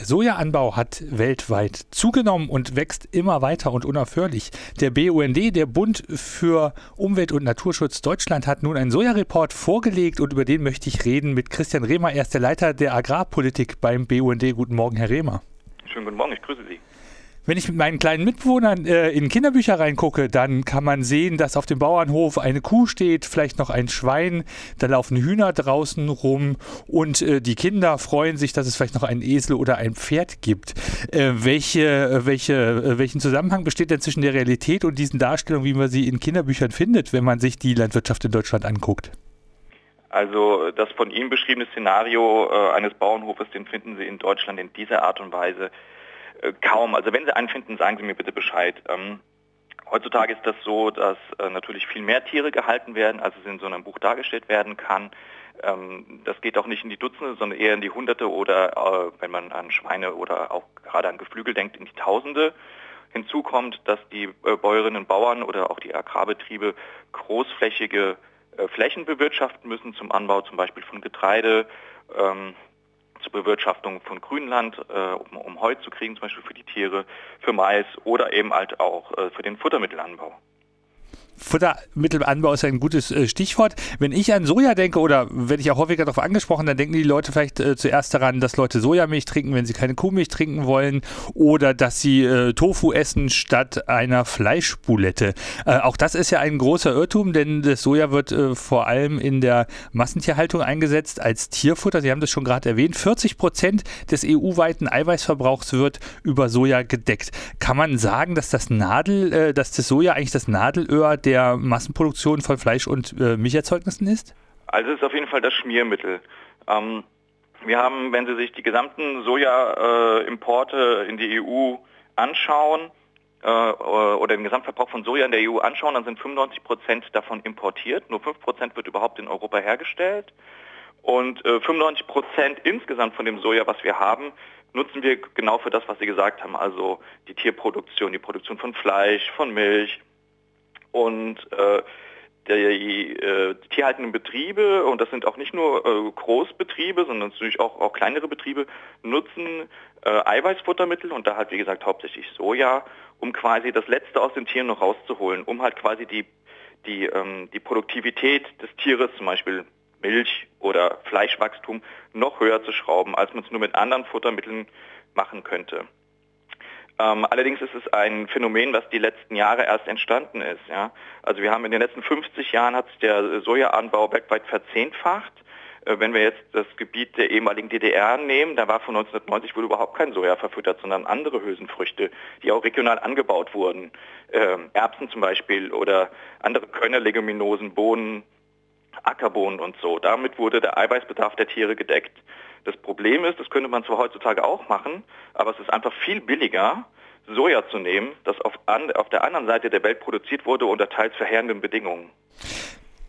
Der Sojaanbau hat weltweit zugenommen und wächst immer weiter und unaufhörlich. Der BUND, der Bund für Umwelt- und Naturschutz Deutschland, hat nun einen Sojareport vorgelegt und über den möchte ich reden mit Christian Rehmer. Er ist der Leiter der Agrarpolitik beim BUND. Guten Morgen, Herr Rehmer. Schönen guten Morgen, ich grüße Sie. Wenn ich mit meinen kleinen Mitbewohnern äh, in Kinderbücher reingucke, dann kann man sehen, dass auf dem Bauernhof eine Kuh steht, vielleicht noch ein Schwein, da laufen Hühner draußen rum und äh, die Kinder freuen sich, dass es vielleicht noch einen Esel oder ein Pferd gibt. Äh, welche, welche, äh, welchen Zusammenhang besteht denn zwischen der Realität und diesen Darstellungen, wie man sie in Kinderbüchern findet, wenn man sich die Landwirtschaft in Deutschland anguckt? Also das von Ihnen beschriebene Szenario äh, eines Bauernhofes, den finden Sie in Deutschland in dieser Art und Weise äh, kaum. Also wenn Sie einen finden, sagen Sie mir bitte Bescheid. Ähm, heutzutage ist das so, dass äh, natürlich viel mehr Tiere gehalten werden, als es in so einem Buch dargestellt werden kann. Ähm, das geht auch nicht in die Dutzende, sondern eher in die Hunderte oder, äh, wenn man an Schweine oder auch gerade an Geflügel denkt, in die Tausende. Hinzu kommt, dass die äh, Bäuerinnen und Bauern oder auch die Agrarbetriebe großflächige äh, Flächen bewirtschaften müssen zum Anbau zum Beispiel von Getreide, ähm, zur Bewirtschaftung von Grünland, äh, um, um Heu zu kriegen, zum Beispiel für die Tiere, für Mais oder eben halt auch äh, für den Futtermittelanbau. Futtermittelanbau ist ein gutes äh, Stichwort. Wenn ich an Soja denke oder werde ich auch häufiger darauf angesprochen, dann denken die Leute vielleicht äh, zuerst daran, dass Leute Sojamilch trinken, wenn sie keine Kuhmilch trinken wollen oder dass sie äh, Tofu essen statt einer Fleischbulette. Äh, auch das ist ja ein großer Irrtum, denn das Soja wird äh, vor allem in der Massentierhaltung eingesetzt als Tierfutter. Sie haben das schon gerade erwähnt. 40 Prozent des EU-weiten Eiweißverbrauchs wird über Soja gedeckt. Kann man sagen, dass das Nadel, äh, dass das Soja eigentlich das Nadelöhr der der Massenproduktion von Fleisch- und äh, Milcherzeugnissen ist? Also es ist auf jeden Fall das Schmiermittel. Ähm, wir haben, wenn Sie sich die gesamten Sojaimporte äh, in die EU anschauen, äh, oder den Gesamtverbrauch von Soja in der EU anschauen, dann sind 95 Prozent davon importiert. Nur 5 Prozent wird überhaupt in Europa hergestellt. Und äh, 95 Prozent insgesamt von dem Soja, was wir haben, nutzen wir genau für das, was Sie gesagt haben. Also die Tierproduktion, die Produktion von Fleisch, von Milch, und äh, die äh, tierhaltenden Betriebe, und das sind auch nicht nur äh, Großbetriebe, sondern natürlich auch, auch kleinere Betriebe, nutzen äh, Eiweißfuttermittel und da halt wie gesagt hauptsächlich Soja, um quasi das Letzte aus den Tieren noch rauszuholen, um halt quasi die, die, ähm, die Produktivität des Tieres, zum Beispiel Milch oder Fleischwachstum, noch höher zu schrauben, als man es nur mit anderen Futtermitteln machen könnte. Ähm, allerdings ist es ein Phänomen, was die letzten Jahre erst entstanden ist. Ja? Also wir haben in den letzten 50 Jahren hat sich der Sojaanbau weltweit verzehnfacht. Äh, wenn wir jetzt das Gebiet der ehemaligen DDR nehmen, da war von 1990 wohl überhaupt kein Soja verfüttert, sondern andere Hülsenfrüchte, die auch regional angebaut wurden. Ähm, Erbsen zum Beispiel oder andere Körnerleguminosen, Bohnen, Ackerbohnen und so. Damit wurde der Eiweißbedarf der Tiere gedeckt. Das Problem ist, das könnte man zwar heutzutage auch machen, aber es ist einfach viel billiger, Soja zu nehmen, das auf, an, auf der anderen Seite der Welt produziert wurde unter teils verheerenden Bedingungen.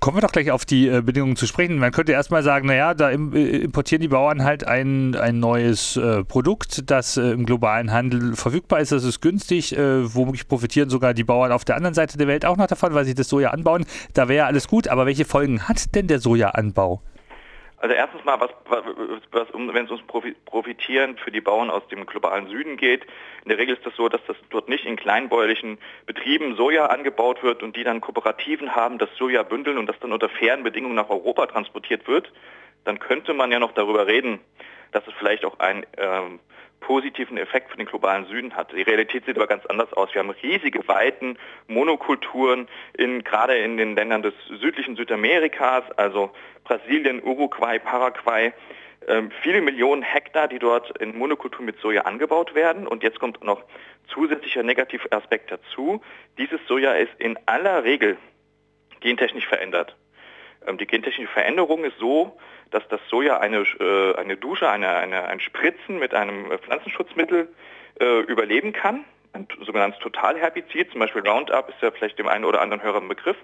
Kommen wir doch gleich auf die äh, Bedingungen zu sprechen. Man könnte erstmal sagen, naja, da im, äh, importieren die Bauern halt ein, ein neues äh, Produkt, das äh, im globalen Handel verfügbar ist. Das ist günstig. Äh, womöglich profitieren sogar die Bauern auf der anderen Seite der Welt auch noch davon, weil sie das Soja anbauen. Da wäre ja alles gut. Aber welche Folgen hat denn der Sojaanbau? Also erstens mal, was, was, wenn es ums Profitieren für die Bauern aus dem globalen Süden geht, in der Regel ist das so, dass das dort nicht in kleinbäuerlichen Betrieben Soja angebaut wird und die dann Kooperativen haben, das Soja bündeln und das dann unter fairen Bedingungen nach Europa transportiert wird, dann könnte man ja noch darüber reden, dass es vielleicht auch ein ähm, positiven Effekt für den globalen Süden hat. Die Realität sieht aber ganz anders aus. Wir haben riesige Weiten, Monokulturen, in, gerade in den Ländern des südlichen Südamerikas, also Brasilien, Uruguay, Paraguay, ähm, viele Millionen Hektar, die dort in Monokultur mit Soja angebaut werden. Und jetzt kommt noch zusätzlicher negativer Aspekt dazu. Dieses Soja ist in aller Regel gentechnisch verändert. Ähm, die gentechnische Veränderung ist so, dass das Soja eine, äh, eine Dusche, eine, eine, ein Spritzen mit einem äh, Pflanzenschutzmittel äh, überleben kann. Ein sogenanntes Totalherbizid, zum Beispiel Roundup ist ja vielleicht dem einen oder anderen Hörer ein Begriff.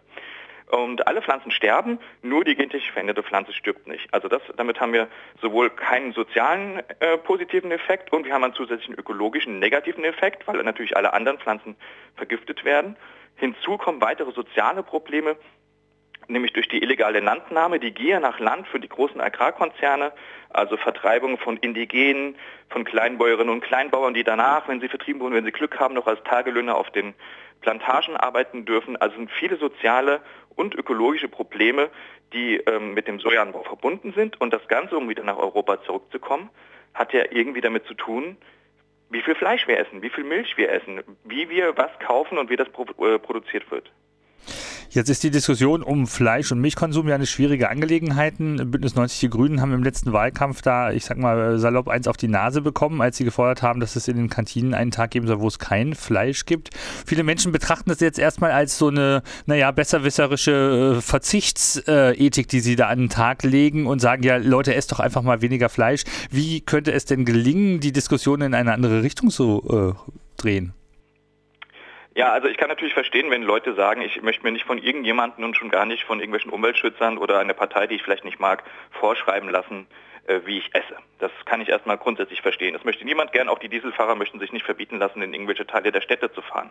Und alle Pflanzen sterben, nur die gentechnisch veränderte Pflanze stirbt nicht. Also das, damit haben wir sowohl keinen sozialen äh, positiven Effekt und wir haben einen zusätzlichen ökologischen negativen Effekt, weil natürlich alle anderen Pflanzen vergiftet werden. Hinzu kommen weitere soziale Probleme, nämlich durch die illegale Landnahme, die Gier nach Land für die großen Agrarkonzerne, also Vertreibung von Indigenen, von Kleinbäuerinnen und Kleinbauern, die danach, wenn sie vertrieben wurden, wenn sie Glück haben, noch als Tagelöhner auf den Plantagen arbeiten dürfen. Also sind viele soziale und ökologische Probleme, die ähm, mit dem Sojaanbau verbunden sind. Und das Ganze, um wieder nach Europa zurückzukommen, hat ja irgendwie damit zu tun, wie viel Fleisch wir essen, wie viel Milch wir essen, wie wir was kaufen und wie das äh, produziert wird. Jetzt ist die Diskussion um Fleisch- und Milchkonsum ja eine schwierige Angelegenheit. Bündnis 90 Die Grünen haben im letzten Wahlkampf da, ich sag mal, salopp eins auf die Nase bekommen, als sie gefordert haben, dass es in den Kantinen einen Tag geben soll, wo es kein Fleisch gibt. Viele Menschen betrachten das jetzt erstmal als so eine, naja, besserwisserische äh, Verzichtsethik, die sie da an den Tag legen und sagen, ja, Leute, esst doch einfach mal weniger Fleisch. Wie könnte es denn gelingen, die Diskussion in eine andere Richtung zu äh, drehen? Ja, also ich kann natürlich verstehen, wenn Leute sagen, ich möchte mir nicht von irgendjemandem und schon gar nicht von irgendwelchen Umweltschützern oder einer Partei, die ich vielleicht nicht mag, vorschreiben lassen, äh, wie ich esse. Das kann ich erstmal grundsätzlich verstehen. Das möchte niemand gern, auch die Dieselfahrer möchten sich nicht verbieten lassen, in irgendwelche Teile der Städte zu fahren.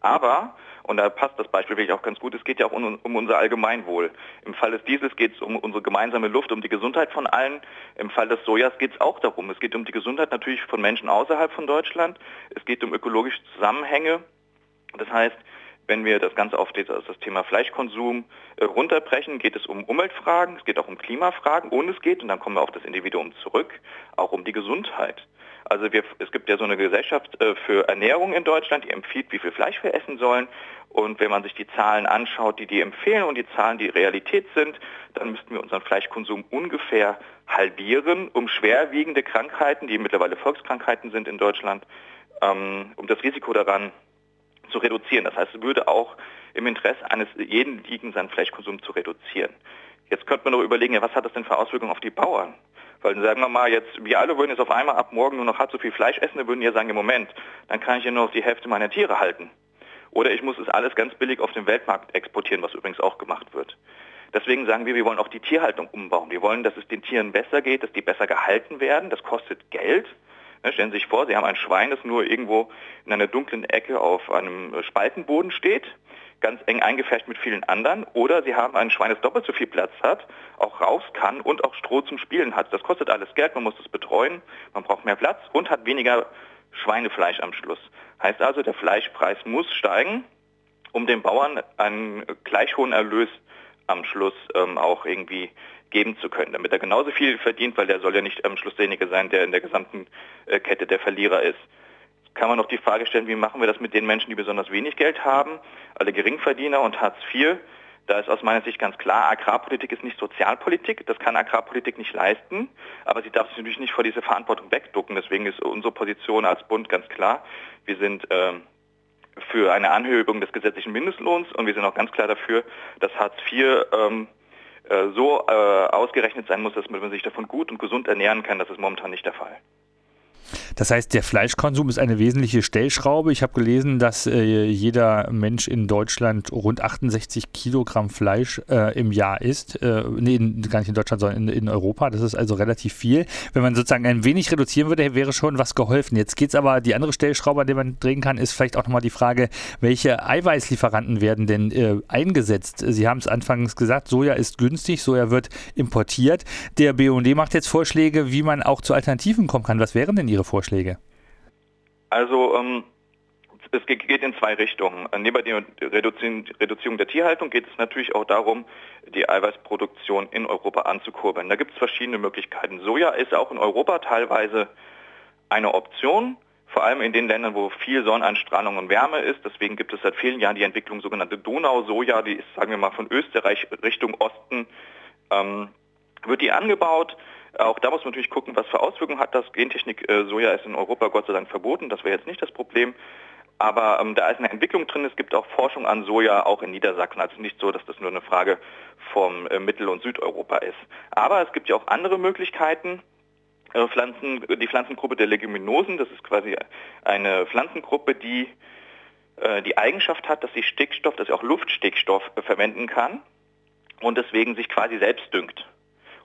Aber, und da passt das Beispiel wirklich auch ganz gut, es geht ja auch um, um unser Allgemeinwohl. Im Fall des Diesels geht es um unsere gemeinsame Luft, um die Gesundheit von allen. Im Fall des Sojas geht es auch darum. Es geht um die Gesundheit natürlich von Menschen außerhalb von Deutschland. Es geht um ökologische Zusammenhänge das heißt, wenn wir das Ganze auf das Thema Fleischkonsum äh, runterbrechen, geht es um Umweltfragen, es geht auch um Klimafragen und es geht, und dann kommen wir auf das Individuum zurück, auch um die Gesundheit. Also wir, es gibt ja so eine Gesellschaft äh, für Ernährung in Deutschland, die empfiehlt, wie viel Fleisch wir essen sollen. Und wenn man sich die Zahlen anschaut, die die empfehlen und die Zahlen, die Realität sind, dann müssten wir unseren Fleischkonsum ungefähr halbieren, um schwerwiegende Krankheiten, die mittlerweile Volkskrankheiten sind in Deutschland, ähm, um das Risiko daran zu reduzieren. Das heißt, es würde auch im Interesse eines jeden liegen, seinen Fleischkonsum zu reduzieren. Jetzt könnte man noch überlegen, ja, was hat das denn für Auswirkungen auf die Bauern? Weil sagen wir mal, jetzt, wir alle würden jetzt auf einmal ab morgen nur noch halb so viel Fleisch essen, dann würden ja sagen, im Moment, dann kann ich ja nur noch die Hälfte meiner Tiere halten. Oder ich muss es alles ganz billig auf den Weltmarkt exportieren, was übrigens auch gemacht wird. Deswegen sagen wir, wir wollen auch die Tierhaltung umbauen. Wir wollen, dass es den Tieren besser geht, dass die besser gehalten werden. Das kostet Geld. Ne, stellen Sie sich vor, Sie haben ein Schwein, das nur irgendwo in einer dunklen Ecke auf einem Spaltenboden steht, ganz eng eingefärbt mit vielen anderen. Oder Sie haben ein Schwein, das doppelt so viel Platz hat, auch raus kann und auch Stroh zum Spielen hat. Das kostet alles Geld, man muss es betreuen, man braucht mehr Platz und hat weniger Schweinefleisch am Schluss. Heißt also, der Fleischpreis muss steigen, um den Bauern einen gleich hohen Erlös am Schluss ähm, auch irgendwie geben zu können, damit er genauso viel verdient, weil der soll ja nicht am Schluss derjenige sein, der in der gesamten äh, Kette der Verlierer ist. Kann man noch die Frage stellen, wie machen wir das mit den Menschen, die besonders wenig Geld haben, alle Geringverdiener und Hartz IV? Da ist aus meiner Sicht ganz klar, Agrarpolitik ist nicht Sozialpolitik, das kann Agrarpolitik nicht leisten, aber sie darf sich natürlich nicht vor diese Verantwortung wegducken. Deswegen ist unsere Position als Bund ganz klar. Wir sind äh, für eine Anhebung des gesetzlichen Mindestlohns und wir sind auch ganz klar dafür, dass Hartz IV ähm, äh, so äh, ausgerechnet sein muss, dass man sich davon gut und gesund ernähren kann. Das ist momentan nicht der Fall. Das heißt, der Fleischkonsum ist eine wesentliche Stellschraube. Ich habe gelesen, dass äh, jeder Mensch in Deutschland rund 68 Kilogramm Fleisch äh, im Jahr isst. Äh, nee, gar nicht in Deutschland, sondern in, in, Europa. Das ist also relativ viel. Wenn man sozusagen ein wenig reduzieren würde, wäre schon was geholfen. Jetzt geht es aber, die andere Stellschraube, an der man drehen kann, ist vielleicht auch nochmal die Frage, welche Eiweißlieferanten werden denn äh, eingesetzt? Sie haben es anfangs gesagt, Soja ist günstig, Soja wird importiert. Der BUND macht jetzt Vorschläge, wie man auch zu Alternativen kommen kann. Was wären denn Ihre Vorschläge? Also ähm, es geht in zwei Richtungen. Neben der Reduzierung der Tierhaltung geht es natürlich auch darum, die Eiweißproduktion in Europa anzukurbeln. Da gibt es verschiedene Möglichkeiten. Soja ist auch in Europa teilweise eine Option, vor allem in den Ländern, wo viel Sonneneinstrahlung und Wärme ist. Deswegen gibt es seit vielen Jahren die Entwicklung sogenannte Donau-Soja, die ist, sagen wir mal, von Österreich Richtung Osten, ähm, wird die angebaut. Auch da muss man natürlich gucken, was für Auswirkungen hat das. Gentechnik äh, Soja ist in Europa Gott sei Dank verboten, das wäre jetzt nicht das Problem. Aber ähm, da ist eine Entwicklung drin. Es gibt auch Forschung an Soja, auch in Niedersachsen. Also nicht so, dass das nur eine Frage vom äh, Mittel- und Südeuropa ist. Aber es gibt ja auch andere Möglichkeiten. Äh, Pflanzen, die Pflanzengruppe der Leguminosen, das ist quasi eine Pflanzengruppe, die äh, die Eigenschaft hat, dass sie Stickstoff, dass sie auch Luftstickstoff äh, verwenden kann und deswegen sich quasi selbst düngt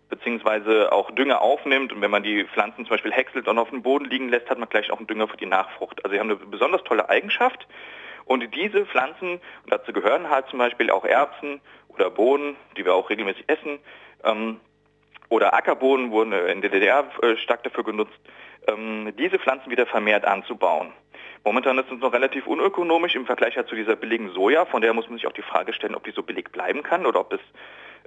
beziehungsweise auch Dünger aufnimmt und wenn man die Pflanzen zum Beispiel häckselt und auf dem Boden liegen lässt, hat man gleich auch einen Dünger für die Nachfrucht. Also sie haben eine besonders tolle Eigenschaft Und diese Pflanzen, dazu gehören halt zum Beispiel auch Erbsen oder Bohnen, die wir auch regelmäßig essen, ähm, oder Ackerbohnen wurden in der DDR äh, stark dafür genutzt, ähm, diese Pflanzen wieder vermehrt anzubauen. Momentan ist es noch relativ unökonomisch im Vergleich halt zu dieser billigen Soja, von der muss man sich auch die Frage stellen, ob die so billig bleiben kann oder ob es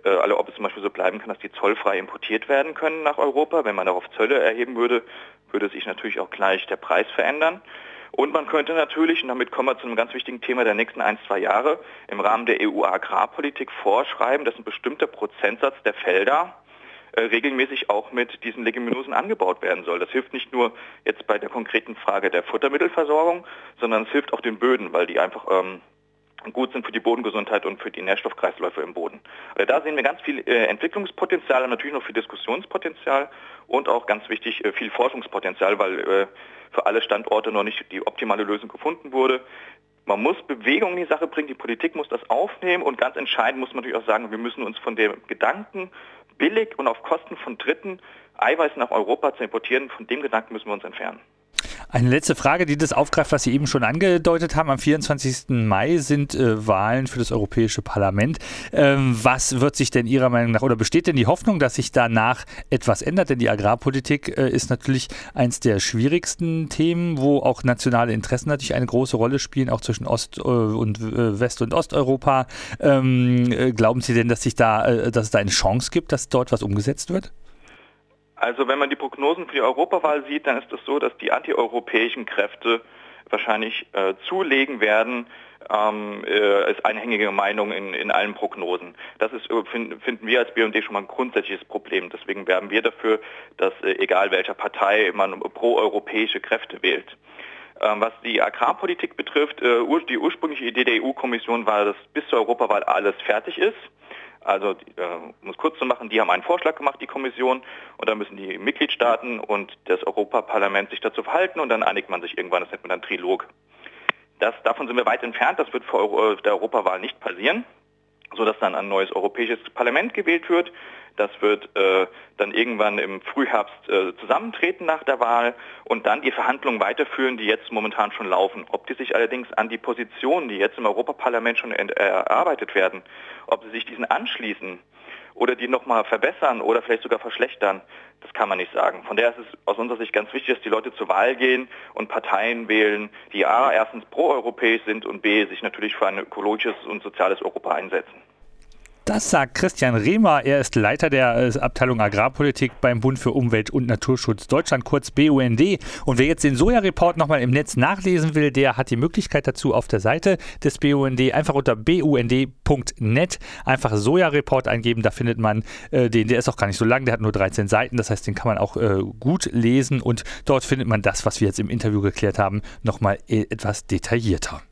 äh, also ob es zum Beispiel so bleiben kann, dass die zollfrei importiert werden können nach Europa. Wenn man darauf Zölle erheben würde, würde sich natürlich auch gleich der Preis verändern. Und man könnte natürlich, und damit kommen wir zu einem ganz wichtigen Thema der nächsten ein, zwei Jahre, im Rahmen der EU-Agrarpolitik vorschreiben, dass ein bestimmter Prozentsatz der Felder äh, regelmäßig auch mit diesen Leguminosen angebaut werden soll. Das hilft nicht nur jetzt bei der konkreten Frage der Futtermittelversorgung, sondern es hilft auch den Böden, weil die einfach ähm, gut sind für die Bodengesundheit und für die Nährstoffkreisläufe im Boden. Also da sehen wir ganz viel äh, Entwicklungspotenzial, natürlich noch viel Diskussionspotenzial und auch ganz wichtig äh, viel Forschungspotenzial, weil äh, für alle Standorte noch nicht die optimale Lösung gefunden wurde. Man muss Bewegung in die Sache bringen, die Politik muss das aufnehmen und ganz entscheidend muss man natürlich auch sagen, wir müssen uns von dem Gedanken, billig und auf Kosten von Dritten Eiweiß nach Europa zu importieren, von dem Gedanken müssen wir uns entfernen. Eine letzte Frage, die das aufgreift, was Sie eben schon angedeutet haben. Am 24. Mai sind äh, Wahlen für das Europäische Parlament. Ähm, was wird sich denn Ihrer Meinung nach oder besteht denn die Hoffnung, dass sich danach etwas ändert? Denn die Agrarpolitik äh, ist natürlich eins der schwierigsten Themen, wo auch nationale Interessen natürlich eine große Rolle spielen, auch zwischen Ost- äh, und äh, West- und Osteuropa. Ähm, äh, glauben Sie denn, dass sich da, äh, dass es da eine Chance gibt, dass dort was umgesetzt wird? Also wenn man die Prognosen für die Europawahl sieht, dann ist es so, dass die antieuropäischen Kräfte wahrscheinlich äh, zulegen werden, ähm, äh, ist einhängige Meinung in, in allen Prognosen. Das ist, äh, find, finden wir als BND schon mal ein grundsätzliches Problem. Deswegen werben wir dafür, dass äh, egal welcher Partei man proeuropäische Kräfte wählt. Ähm, was die Agrarpolitik betrifft, äh, die ursprüngliche Idee der EU-Kommission war, dass bis zur Europawahl alles fertig ist. Also, äh, um es kurz zu machen, die haben einen Vorschlag gemacht, die Kommission, und dann müssen die Mitgliedstaaten und das Europaparlament sich dazu verhalten und dann einigt man sich irgendwann, das nennt man dann Trilog. Das, davon sind wir weit entfernt, das wird vor Euro, der Europawahl nicht passieren, sodass dann ein neues Europäisches Parlament gewählt wird. Das wird äh, dann irgendwann im Frühherbst äh, zusammentreten nach der Wahl und dann die Verhandlungen weiterführen, die jetzt momentan schon laufen. Ob die sich allerdings an die Positionen, die jetzt im Europaparlament schon erarbeitet werden, ob sie sich diesen anschließen oder die nochmal verbessern oder vielleicht sogar verschlechtern, das kann man nicht sagen. Von daher ist es aus unserer Sicht ganz wichtig, dass die Leute zur Wahl gehen und Parteien wählen, die A, erstens proeuropäisch sind und B, sich natürlich für ein ökologisches und soziales Europa einsetzen. Das sagt Christian Rehmer. Er ist Leiter der äh, Abteilung Agrarpolitik beim Bund für Umwelt und Naturschutz Deutschland, kurz BUND. Und wer jetzt den Soja-Report nochmal im Netz nachlesen will, der hat die Möglichkeit dazu auf der Seite des BUND. Einfach unter bund.net einfach Soja-Report eingeben. Da findet man äh, den. Der ist auch gar nicht so lang. Der hat nur 13 Seiten. Das heißt, den kann man auch äh, gut lesen. Und dort findet man das, was wir jetzt im Interview geklärt haben, nochmal äh, etwas detaillierter.